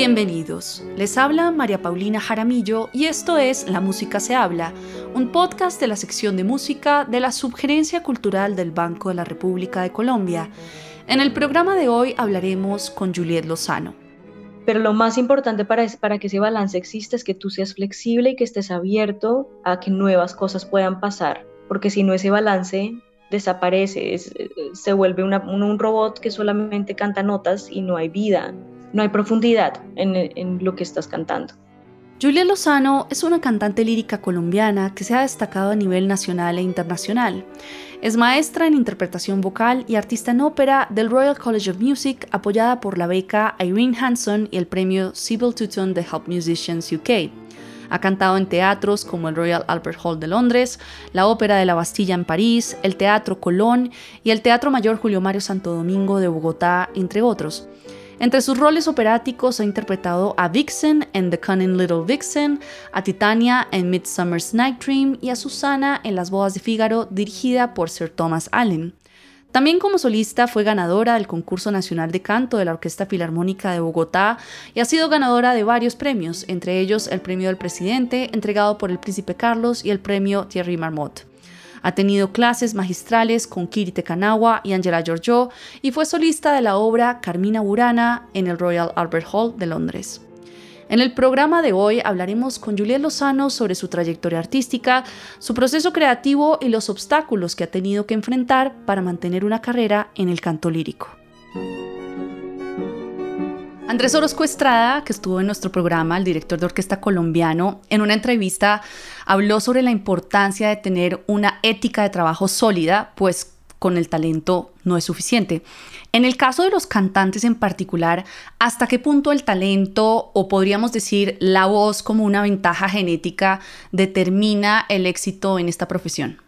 Bienvenidos. Les habla María Paulina Jaramillo y esto es La Música se habla, un podcast de la sección de música de la Subgerencia Cultural del Banco de la República de Colombia. En el programa de hoy hablaremos con Juliet Lozano. Pero lo más importante para, para que ese balance exista es que tú seas flexible y que estés abierto a que nuevas cosas puedan pasar, porque si no ese balance desaparece, se vuelve un robot que solamente canta notas y no hay vida no hay profundidad en, lo que estás cantando. Julia Lozano es una cantante lírica colombiana que se ha destacado a nivel nacional e internacional. Es maestra en interpretación vocal y artista en ópera del Royal College of Music, apoyada por la beca Irene Hanson y el premio Sybil Tuton de Help Musicians UK. Ha cantado en teatros como el Royal Albert Hall de Londres, la Ópera de la Bastilla en París, el Teatro Colón y el Teatro Mayor Julio Mario Santo Domingo de Bogotá, entre otros. Entre sus roles operáticos ha interpretado a Vixen en The Cunning Little Vixen, a Titania en Midsummer's Night Dream y a Susana en Las Bodas de Fígaro, dirigida por Sir Thomas Allen. También como solista fue ganadora del concurso nacional de canto de la Orquesta Filarmónica de Bogotá y ha sido ganadora de varios premios, entre ellos el Premio del Presidente entregado por el Príncipe Carlos y el Premio Thierry Marmot. Ha tenido clases magistrales con Kiri Tekanawa y Angela Giorgio y fue solista de la obra Carmina Burana en el Royal Albert Hall de Londres. En el programa de hoy hablaremos con Juliet Lozano sobre su trayectoria artística, su proceso creativo y los obstáculos que ha tenido que enfrentar para mantener una carrera en el canto lírico. Andrés Orozco Estrada, que estuvo en nuestro programa, el director de orquesta colombiano, en una entrevista habló sobre la importancia de tener una ética de trabajo sólida, pues con el talento no es suficiente. En el caso de los cantantes en particular, ¿hasta qué punto el talento o podríamos decir la voz como una ventaja genética determina el éxito en esta profesión?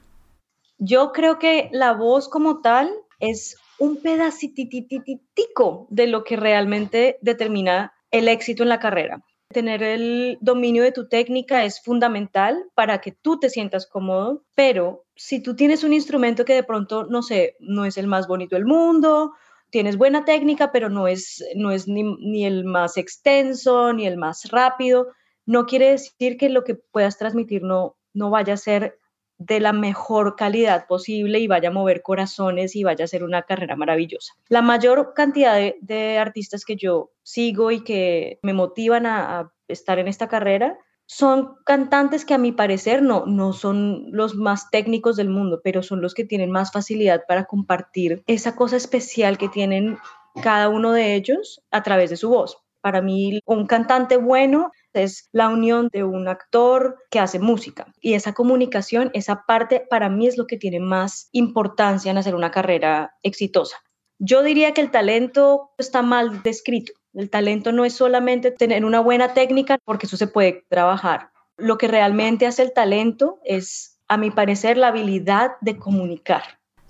Yo creo que la voz como tal es un pedacitititico de lo que realmente determina el éxito en la carrera. Tener el dominio de tu técnica es fundamental para que tú te sientas cómodo, pero si tú tienes un instrumento que de pronto, no sé, no es el más bonito del mundo, tienes buena técnica, pero no es, no es ni, ni el más extenso, ni el más rápido, no quiere decir que lo que puedas transmitir no, no vaya a ser de la mejor calidad posible y vaya a mover corazones y vaya a ser una carrera maravillosa. La mayor cantidad de, artistas que yo sigo y que me motivan a, estar en esta carrera son cantantes que a mi parecer no, no son los más técnicos del mundo, pero son los que tienen más facilidad para compartir esa cosa especial que tienen cada uno de ellos a través de su voz. Para mí, un cantante bueno es la unión de un actor que hace música. Y esa comunicación, esa parte, para mí es lo que tiene más importancia en hacer una carrera exitosa. Yo diría que el talento está mal descrito. El talento no es solamente tener una buena técnica, porque eso se puede trabajar. Lo que realmente hace el talento es, a mi parecer, la habilidad de comunicar.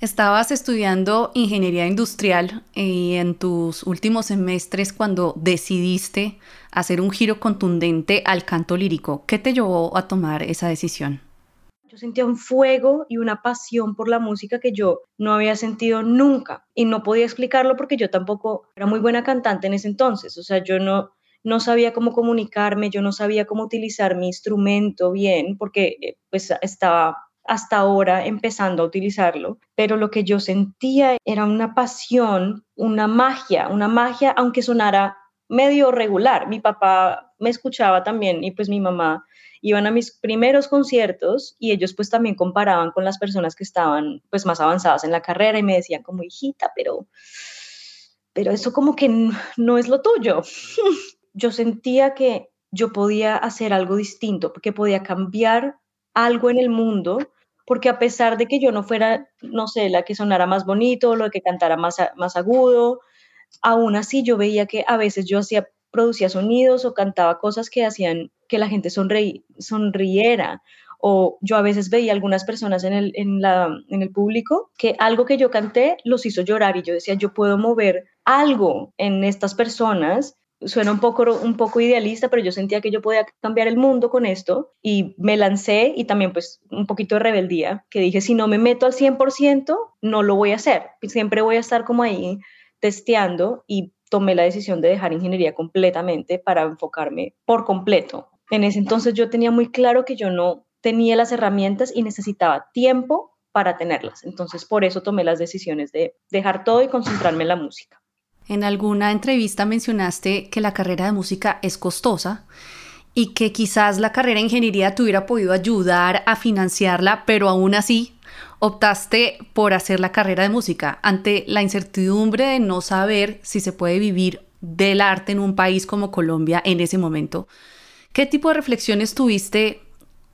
Estabas estudiando ingeniería industrial y en tus últimos semestres cuando decidiste hacer un giro contundente al canto lírico, ¿qué te llevó a tomar esa decisión? Yo sentía un fuego y una pasión por la música que yo no había sentido nunca y no podía explicarlo porque yo tampoco era muy buena cantante en ese entonces, o sea, yo no, no sabía cómo comunicarme, yo no sabía cómo utilizar mi instrumento bien porque eh, pues estaba hasta ahora empezando a utilizarlo, pero lo que yo sentía era una pasión, una magia, una magia, aunque sonara medio regular. Mi papá me escuchaba también y pues mi mamá iban a mis primeros conciertos y ellos pues también comparaban con las personas que estaban pues más avanzadas en la carrera y me decían como hijita, pero pero eso como que no es lo tuyo. yo sentía que yo podía hacer algo distinto, porque podía cambiar algo en el mundo, porque a pesar de que yo no fuera, no sé, la que sonara más bonito, lo que cantara más, más agudo, aún así yo veía que a veces yo hacía, producía sonidos o cantaba cosas que hacían que la gente sonriera. O yo a veces veía algunas personas en el, en, la, en el público que algo que yo canté los hizo llorar y yo decía, yo puedo mover algo en estas personas suena un poco, un poco idealista, pero yo sentía que yo podía cambiar el mundo con esto y me lancé y también pues un poquito de rebeldía, que dije, si no me meto al 100%, no lo voy a hacer, siempre voy a estar como ahí testeando y tomé la decisión de dejar ingeniería completamente para enfocarme por completo. En ese entonces yo tenía muy claro que yo no tenía las herramientas y necesitaba tiempo para tenerlas. Entonces por eso tomé las decisiones de dejar todo y concentrarme en la música. En alguna entrevista mencionaste que la carrera de música es costosa y que quizás la carrera de ingeniería te hubiera podido ayudar a financiarla, pero aún así optaste por hacer la carrera de música ante la incertidumbre de no saber si se puede vivir del arte en un país como Colombia en ese momento. ¿Qué tipo de reflexiones tuviste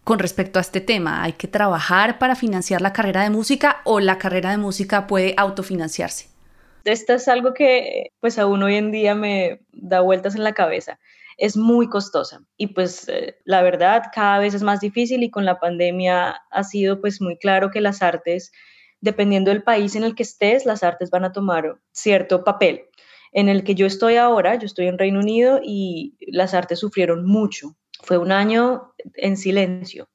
con respecto a este tema? ¿Hay que trabajar para financiar la carrera de música o la carrera de música puede autofinanciarse? Esto es algo que pues aún hoy en día me da vueltas en la cabeza es muy costosa y pues eh, la verdad cada vez es más difícil y con la pandemia ha sido pues muy claro que las artes, dependiendo del país en el que estés, las artes van a tomar cierto papel. En el que yo estoy ahora, yo estoy en Reino Unido y las artes sufrieron mucho. Fue un año en silencio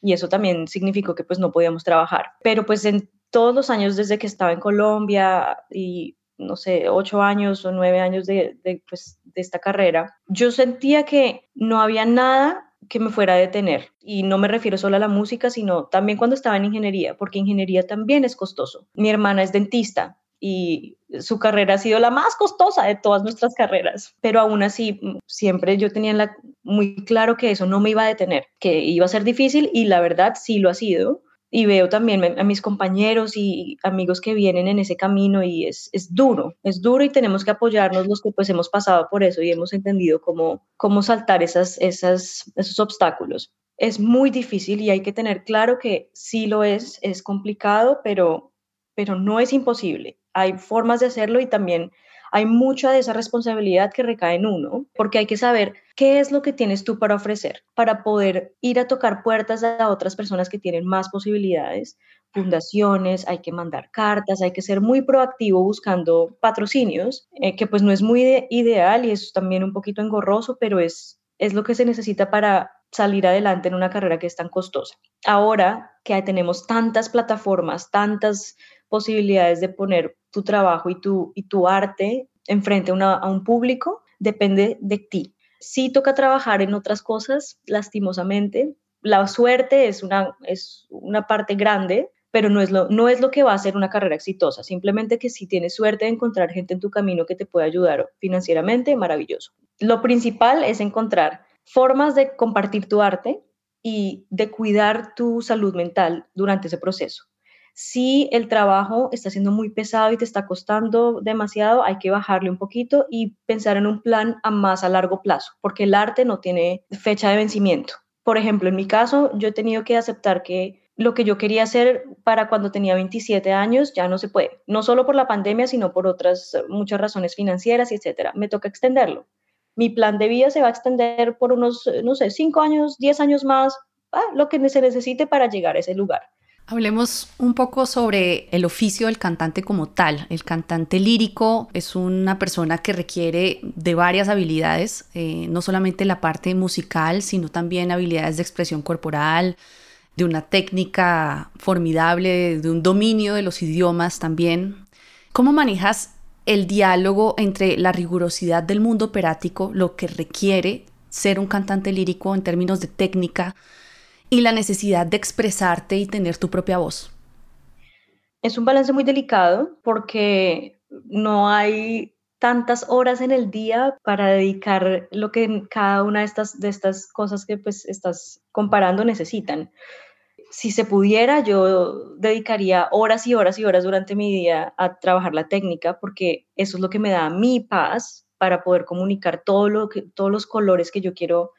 y eso también significó que pues no podíamos trabajar. Pero pues en todos los años desde que estaba en Colombia y no sé, ocho años o nueve años de, pues, de esta carrera, yo sentía que no había nada que me fuera a detener. Y no me refiero solo a la música, sino también cuando estaba en ingeniería, porque ingeniería también es costoso. Mi hermana es dentista y su carrera ha sido la más costosa de todas nuestras carreras, pero aún así siempre yo tenía muy claro que eso no me iba a detener, que iba a ser difícil y la verdad sí lo ha sido y veo también a mis compañeros y amigos que vienen en ese camino y es, es, duro, es duro y tenemos que apoyarnos los que pues hemos pasado por eso y hemos entendido cómo, cómo saltar esas, esas, esos obstáculos. Es muy difícil y hay que tener claro que sí lo es, es complicado, pero, pero no es imposible. Hay formas de hacerlo y también hay mucha de esa responsabilidad que recae en uno, porque hay que saber qué es lo que tienes tú para ofrecer, para poder ir a tocar puertas a otras personas que tienen más posibilidades, fundaciones, hay que mandar cartas, hay que ser muy proactivo buscando patrocinios, eh, que pues no es muy ideal y es también un poquito engorroso, pero es, es lo que se necesita para salir adelante en una carrera que es tan costosa. Ahora que tenemos tantas plataformas, tantas posibilidades de poner tu trabajo y tu, y tu arte enfrente a, un público, depende de ti. Sí toca trabajar en otras cosas, lastimosamente. La suerte es una, es una parte grande, pero no es, lo, no es lo que va a ser una carrera exitosa. Simplemente que si tienes suerte de encontrar gente en tu camino que te pueda ayudar financieramente, maravilloso. Lo principal es encontrar formas de compartir tu arte y de cuidar tu salud mental durante ese proceso. Si el trabajo está siendo muy pesado y te está costando demasiado, hay que bajarle un poquito y pensar en un plan a más a largo plazo, porque el arte no tiene fecha de vencimiento. Por ejemplo, en mi caso, yo he tenido que aceptar que lo que yo quería hacer para cuando tenía 27 años ya no se puede, no solo por la pandemia, sino por otras muchas razones financieras etcétera. Me toca extenderlo. Mi plan de vida se va a extender por unos, no sé, 5 años, 10 años más, ah, lo que se necesite para llegar a ese lugar. Hablemos un poco sobre el oficio del cantante como tal. El cantante lírico es una persona que requiere de varias habilidades, eh, no solamente la parte musical, sino también habilidades de expresión corporal, de una técnica formidable, de un dominio de los idiomas también. ¿Cómo manejas el diálogo entre la rigurosidad del mundo operático, lo que requiere ser un cantante lírico en términos de técnica, y la necesidad de expresarte y tener tu propia voz? Es un balance muy delicado porque no hay tantas horas en el día para dedicar lo que cada una de estas, de estas cosas que pues estás comparando necesitan. Si se pudiera, yo dedicaría horas y horas y horas durante mi día a trabajar la técnica porque eso es lo que me da mi paz para poder comunicar todo lo que, todos los colores que yo quiero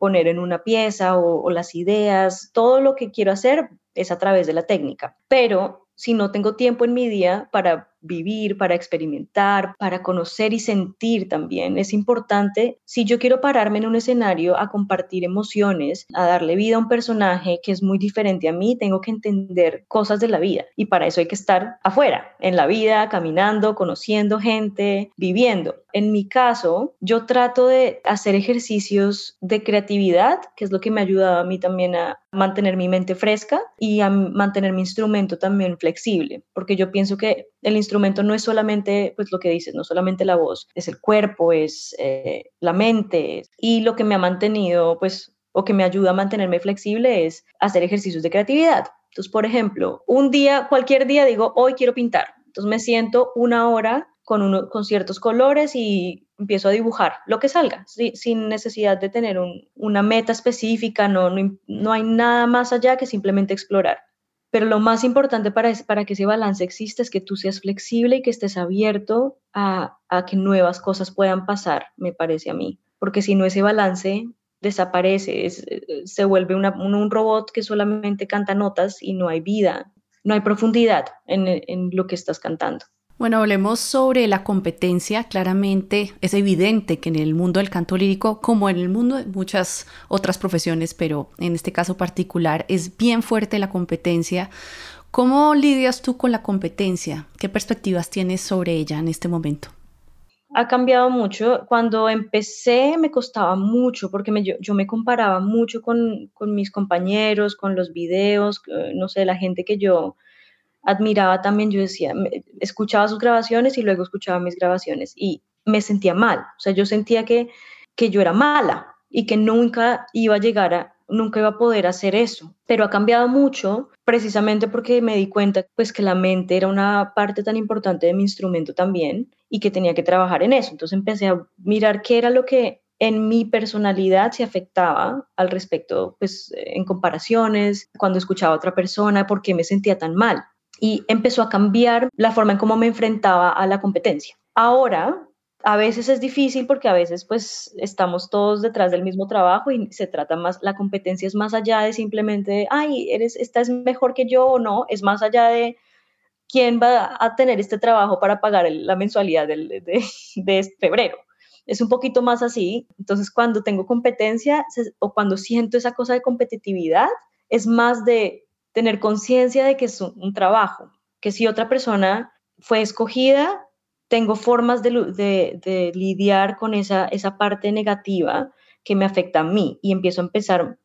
poner en una pieza o, las ideas, todo lo que quiero hacer es a través de la técnica. Pero si no tengo tiempo en mi día para vivir, para experimentar, para conocer y sentir también. Es importante, si yo quiero pararme en un escenario a compartir emociones, a darle vida a un personaje que es muy diferente a mí, tengo que entender cosas de la vida y para eso hay que estar afuera, en la vida, caminando, conociendo gente, viviendo. En mi caso, yo trato de hacer ejercicios de creatividad, que es lo que me ha ayudado a mí también a mantener mi mente fresca y a mantener mi instrumento también flexible, porque yo pienso que el instrumento instrumento no es solamente, pues lo que dices, no solamente la voz, es el cuerpo, es eh, la mente. Y lo que me ha mantenido, pues, o que me ayuda a mantenerme flexible es hacer ejercicios de creatividad. Entonces, por ejemplo, un día, cualquier día digo, hoy quiero pintar. Entonces me siento una hora con, uno, con ciertos colores y empiezo a dibujar lo que salga, sin necesidad de tener una meta específica, no, no, no, hay nada más allá que simplemente explorar. Pero lo más importante para, para que ese balance exista es que tú seas flexible y que estés abierto a, a que nuevas cosas puedan pasar, me parece a mí. Porque si no, ese balance desaparece, eh, se vuelve un, robot que solamente canta notas y no hay vida, no hay profundidad en, en lo que estás cantando. Bueno, hablemos sobre la competencia. Claramente es evidente que en el mundo del canto lírico, como en el mundo de muchas otras profesiones, pero en este caso particular, es bien fuerte la competencia. ¿Cómo lidias tú con la competencia? ¿Qué perspectivas tienes sobre ella en este momento? Ha cambiado mucho. Cuando empecé me costaba mucho porque yo, me comparaba mucho con, con mis compañeros, con los videos, eh, no sé, la gente que yo admiraba también, yo decía, escuchaba sus grabaciones y luego escuchaba mis grabaciones y me sentía mal, o sea, yo sentía que, que yo era mala y que nunca iba a llegar a, nunca iba a poder hacer eso, pero ha cambiado mucho precisamente porque me di cuenta pues que la mente era una parte tan importante de mi instrumento también y que tenía que trabajar en eso, entonces empecé a mirar qué era lo que en mi personalidad se afectaba al respecto, pues en comparaciones, cuando escuchaba a otra persona, por qué me sentía tan mal y empezó a cambiar la forma en cómo me enfrentaba a la competencia. Ahora, a veces es difícil porque a veces pues estamos todos detrás del mismo trabajo y se trata más, la competencia es más allá de simplemente, ay, eres, esta es mejor que yo o no, es más allá de quién va a tener este trabajo para pagar la mensualidad de, de, febrero. Es un poquito más así. Entonces, cuando tengo competencia o cuando siento esa cosa de competitividad, es más de tener conciencia de que es un, trabajo, que si otra persona fue escogida, tengo formas de, lidiar con esa, esa parte negativa que me afecta a mí y empiezo a empezar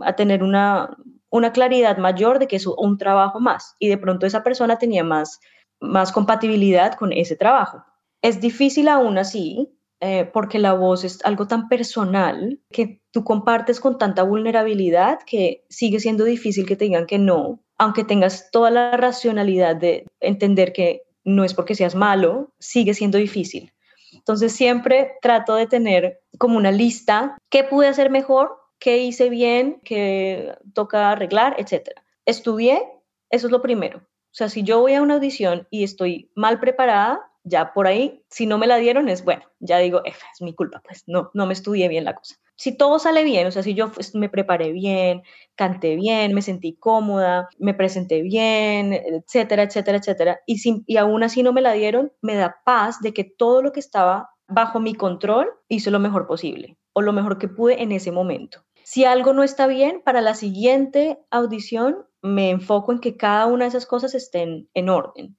a tener una, una claridad mayor de que es un trabajo más y de pronto esa persona tenía más, más compatibilidad con ese trabajo. Es difícil aún así eh, porque la voz es algo tan personal que tú compartes con tanta vulnerabilidad que sigue siendo difícil que te digan que no, aunque tengas toda la racionalidad de entender que no es porque seas malo, sigue siendo difícil. Entonces siempre trato de tener como una lista, qué pude hacer mejor, qué hice bien, qué toca arreglar, etc. Estudié, eso es lo primero. O sea, si yo voy a una audición y estoy mal preparada, ya por ahí, si no me la dieron, es bueno, ya digo, es mi culpa, pues no, no me estudié bien la cosa. Si todo sale bien, o sea, si yo me preparé bien, canté bien, me sentí cómoda, me presenté bien, etcétera, etcétera, etcétera, y, si, y aún así no me la dieron, me da paz de que todo lo que estaba bajo mi control hice lo mejor posible o lo mejor que pude en ese momento. Si algo no está bien, para la siguiente audición me enfoco en que cada una de esas cosas estén en orden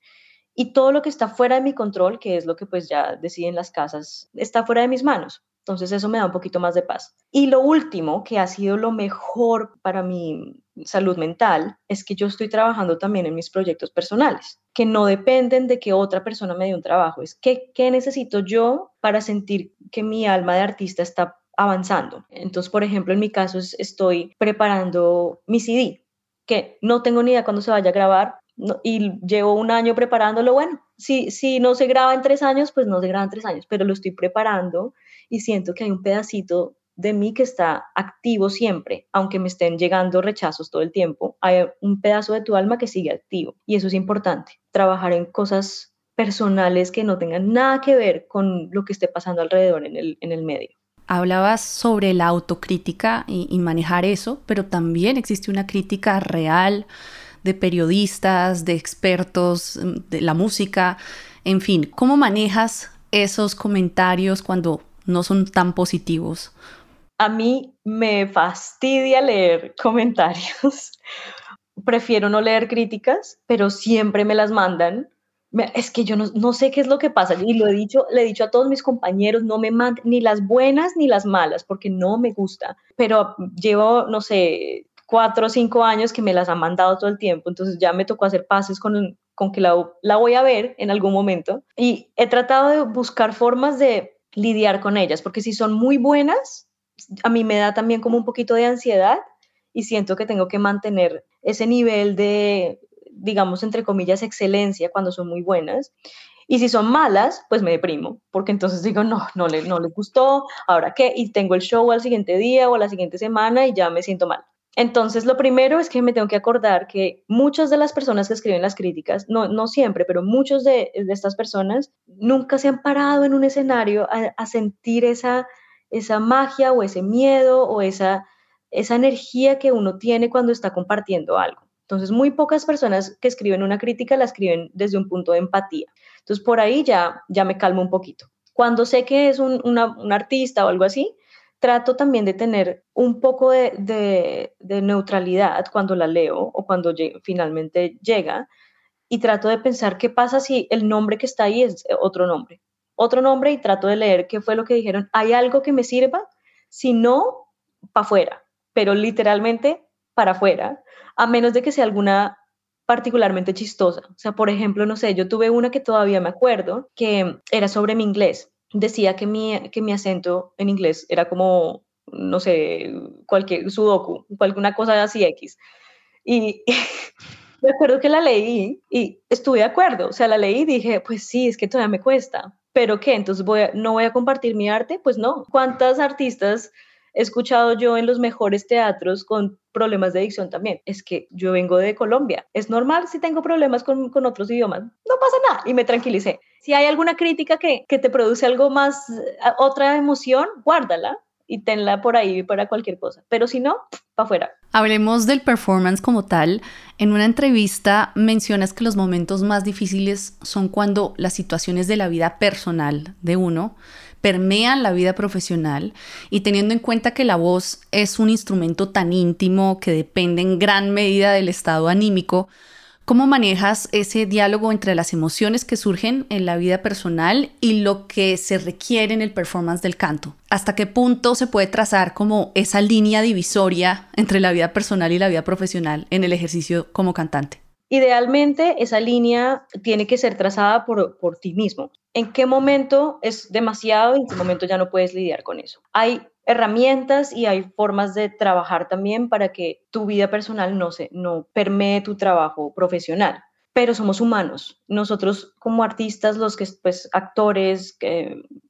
y todo lo que está fuera de mi control, que es lo que pues ya deciden las casas, está fuera de mis manos. Entonces eso me da un poquito más de paz. Y lo último, que ha sido lo mejor para mi salud mental, es que yo estoy trabajando también en mis proyectos personales, que no dependen de que otra persona me dé un trabajo. Es que, ¿qué necesito yo para sentir que mi alma de artista está avanzando? Entonces, por ejemplo, en mi caso estoy preparando mi CD, que no tengo ni idea cuándo se vaya a grabar, y llevo un año preparándolo, bueno, si, si no se graba en tres años, pues no se graba en tres años, pero lo estoy preparando y siento que hay un pedacito de mí que está activo siempre, aunque me estén llegando rechazos todo el tiempo, hay un pedazo de tu alma que sigue activo y eso es importante, trabajar en cosas personales que no tengan nada que ver con lo que esté pasando alrededor en el, en el medio. Hablabas sobre la autocrítica y, y manejar eso, pero también existe una crítica real de periodistas, de expertos mm, de la música, en fin, ¿cómo manejas esos comentarios cuando no son tan positivos? A mí me fastidia leer comentarios. Prefiero no leer críticas, pero siempre me las mandan. Es que yo no, sé qué es lo que pasa y lo he dicho, le he dicho a todos mis compañeros, no me manden ni las buenas ni las malas porque no me gusta, pero llevo, no sé, cuatro o cinco años que me las han mandado todo el tiempo, entonces ya me tocó hacer pases con, con que la, la voy a ver en algún momento y he tratado de buscar formas de lidiar con ellas, porque si son muy buenas, a mí me da también como un poquito de ansiedad y siento que tengo que mantener ese nivel de, digamos, entre comillas, excelencia cuando son muy buenas. Y si son malas, pues me deprimo, porque entonces digo, no, no le, no le gustó, ahora qué, y tengo el show al siguiente día o a la siguiente semana y ya me siento mal. Entonces, lo primero es que me tengo que acordar que muchas de las personas que escriben las críticas, no, no siempre, pero muchos de, estas personas nunca se han parado en un escenario a, sentir esa, esa magia o ese miedo o esa, esa energía que uno tiene cuando está compartiendo algo. Entonces, muy pocas personas que escriben una crítica la escriben desde un punto de empatía. Entonces, por ahí ya, ya me calmo un poquito. Cuando sé que es un artista o algo así, trato también de tener un poco de, de, neutralidad cuando la leo o cuando finalmente llega y trato de pensar qué pasa si el nombre que está ahí es otro nombre. Otro nombre y trato de leer qué fue lo que dijeron. ¿Hay algo que me sirva? Si no, para afuera, pero literalmente para afuera, a menos de que sea alguna particularmente chistosa. O sea, por ejemplo, no sé, yo tuve una que todavía me acuerdo, que era sobre mi inglés. Decía que mi, que mi acento en inglés era como, no sé, cualquier sudoku, alguna cosa así X. Y me acuerdo que la leí y estuve de acuerdo. O sea, la leí y dije, pues sí, es que todavía me cuesta. ¿Pero qué? Entonces voy no voy a compartir mi arte. Pues no. ¿Cuántas artistas he escuchado yo en los mejores teatros con problemas de dicción también. Es que yo vengo de Colombia. Es normal si tengo problemas con, con otros idiomas. No pasa nada. Y me tranquilicé. Si hay alguna crítica que, que te produce algo más, eh, otra emoción, guárdala y tenla por ahí para cualquier cosa. Pero si no, para afuera. Hablemos del performance como tal. En una entrevista mencionas que los momentos más difíciles son cuando las situaciones de la vida personal de uno permean la vida profesional y teniendo en cuenta que la voz es un instrumento tan íntimo que depende en gran medida del estado anímico, ¿Cómo manejas ese diálogo entre las emociones que surgen en la vida personal y lo que se requiere en el performance del canto? ¿Hasta qué punto se puede trazar como esa línea divisoria entre la vida personal y la vida profesional en el ejercicio como cantante? Idealmente, esa línea tiene que ser trazada por, por ti mismo. ¿En qué momento es demasiado y en qué momento ya no puedes lidiar con eso? Hay herramientas y hay formas de trabajar también para que tu vida personal no se no permee tu trabajo profesional. Pero somos humanos. Nosotros como artistas, los que pues actores,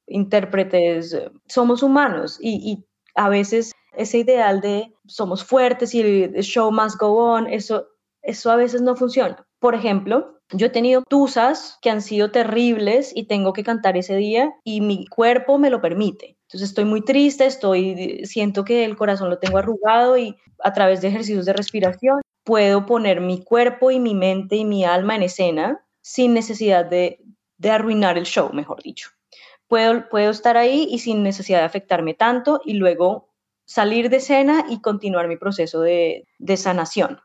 intérpretes, somos humanos y, y a veces ese ideal de somos fuertes y el show must go on, eso eso a veces no funciona. Por ejemplo, yo he tenido tusas que han sido terribles y tengo que cantar ese día y mi cuerpo me lo permite. Entonces estoy muy triste, estoy siento que el corazón lo tengo arrugado y a través de ejercicios de respiración puedo poner mi cuerpo y mi mente y mi alma en escena sin necesidad de, de arruinar el show, mejor dicho. Puedo, puedo estar ahí y sin necesidad de afectarme tanto y luego salir de escena y continuar mi proceso de, de sanación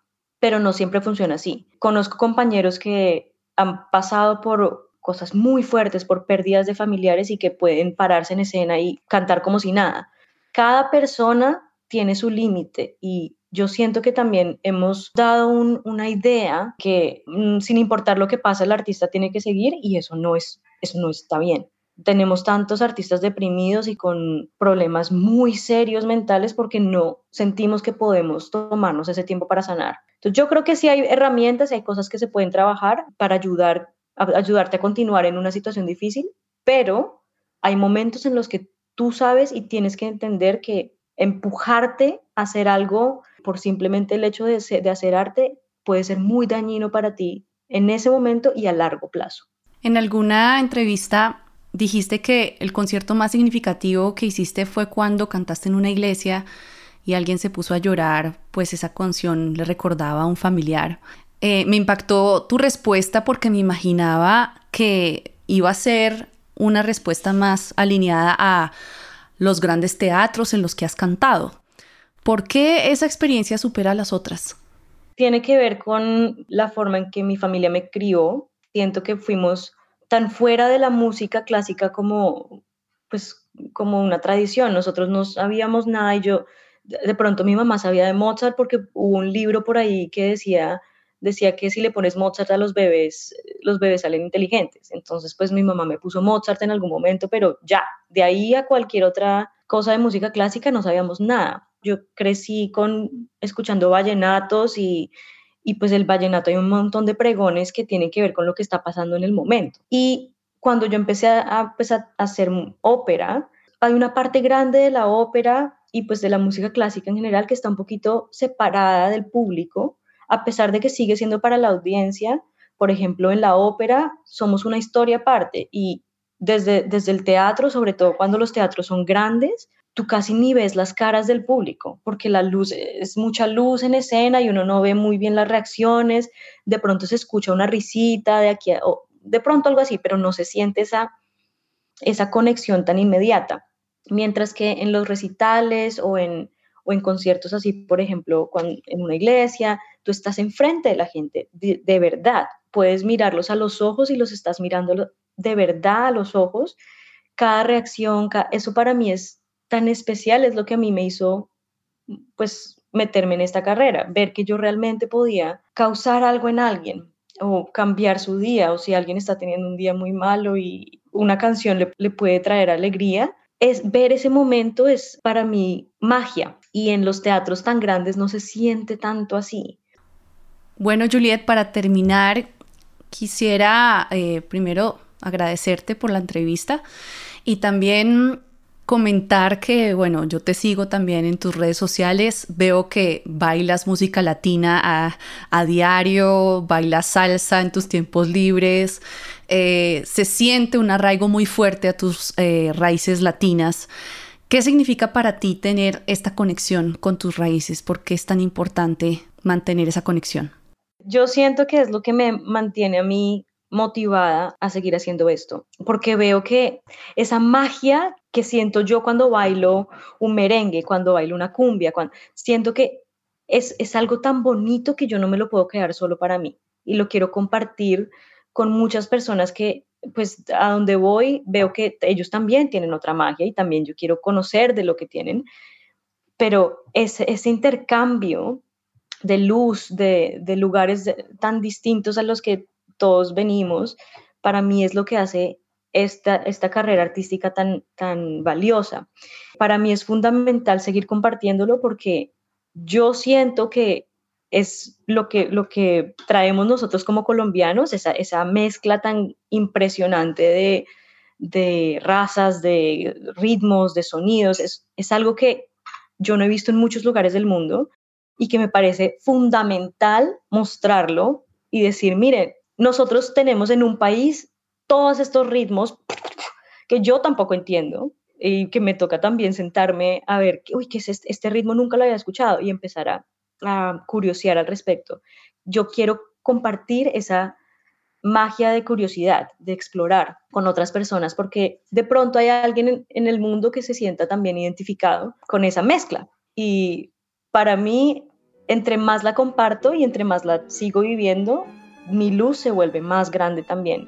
pero no siempre funciona así. Conozco compañeros que han pasado por cosas muy fuertes, por pérdidas de familiares y que pueden pararse en escena y cantar como si nada. Cada persona tiene su límite y yo siento que también hemos dado una idea que mm, sin importar lo que pasa el artista tiene que seguir y eso no es eso no está bien tenemos tantos artistas deprimidos y con problemas muy serios mentales porque no sentimos que podemos tomarnos ese tiempo para sanar. Entonces yo creo que sí hay herramientas, hay cosas que se pueden trabajar para ayudar, ayudarte a continuar en una situación difícil, pero hay momentos en los que tú sabes y tienes que entender que empujarte a hacer algo por simplemente el hecho de, de hacer arte puede ser muy dañino para ti en ese momento y a largo plazo. En alguna entrevista Dijiste que el concierto más significativo que hiciste fue cuando cantaste en una iglesia y alguien se puso a llorar, pues esa canción le recordaba a un familiar. Eh, me impactó tu respuesta porque me imaginaba que iba a ser una respuesta más alineada a los grandes teatros en los que has cantado. ¿Por qué esa experiencia supera a las otras? Tiene que ver con la forma en que mi familia me crió. Siento que fuimos tan fuera de la música clásica como, pues, como una tradición. Nosotros no sabíamos nada y yo, de pronto mi mamá sabía de Mozart porque hubo un libro por ahí que decía decía que si le pones Mozart a los bebés, los bebés salen inteligentes. Entonces, pues mi mamá me puso Mozart en algún momento, pero ya, de ahí a cualquier otra cosa de música clásica no sabíamos nada. Yo crecí con escuchando vallenatos y, y pues el vallenato hay un montón de pregones que tienen que ver con lo que está pasando en el momento. Y cuando yo empecé a, pues, a hacer ópera, hay una parte grande de la ópera y pues de la música clásica en general que está un poquito separada del público, a pesar de que sigue siendo para la audiencia. Por ejemplo, en la ópera somos una historia aparte y desde, desde el teatro, sobre todo cuando los teatros son grandes, tú casi ni ves las caras del público, porque la luz es mucha luz en escena y uno no ve muy bien las reacciones, de pronto se escucha una risita de aquí, o de pronto algo así, pero no se siente esa, esa conexión tan inmediata. Mientras que en los recitales o en, o en conciertos así, por ejemplo, en una iglesia, tú estás enfrente de la gente, de, verdad. Puedes mirarlos a los ojos y los estás mirando de verdad a los ojos. Cada reacción, eso para mí es especial, es lo que a mí me hizo, pues, meterme en esta carrera, ver que yo realmente podía causar algo en alguien o cambiar su día, o si alguien está teniendo un día muy malo y una canción le, le puede traer alegría, es ver ese momento es para mí magia y en los teatros tan grandes no se siente tanto así. Bueno, Juliet, para terminar, quisiera eh, primero agradecerte por la entrevista y también comentar que, bueno, yo te sigo también en tus redes sociales, veo que bailas música latina a, diario, bailas salsa en tus tiempos libres, eh, se siente un arraigo muy fuerte a tus eh, raíces latinas. ¿Qué significa para ti tener esta conexión con tus raíces? ¿Por qué es tan importante mantener esa conexión? Yo siento que es lo que me mantiene a mí motivada a seguir haciendo esto, porque veo que esa magia que siento yo cuando bailo un merengue, cuando bailo una cumbia, cuando, siento que es, es algo tan bonito que yo no me lo puedo quedar solo para mí. Y lo quiero compartir con muchas personas que pues a donde voy veo que ellos también tienen otra magia y también yo quiero conocer de lo que tienen, pero ese, ese intercambio de luz, de, de lugares tan distintos a los que todos venimos, para mí es lo que hace esta, esta carrera artística tan, tan valiosa. Para mí es fundamental seguir compartiéndolo porque yo siento que es lo que, lo que traemos nosotros como colombianos, esa, esa mezcla tan impresionante de, de, razas, de ritmos, de sonidos, es, es algo que yo no he visto en muchos lugares del mundo y que me parece fundamental mostrarlo y decir, miren, nosotros tenemos en un país todos estos ritmos que yo tampoco entiendo y que me toca también sentarme a ver, uy, ¿qué es este, este ritmo? Nunca lo había escuchado y empezar a, a curiosear al respecto. Yo quiero compartir esa magia de curiosidad, de explorar con otras personas, porque de pronto hay alguien en, en, el mundo que se sienta también identificado con esa mezcla. Y para mí, entre más la comparto y entre más la sigo viviendo, mi luz se vuelve más grande también.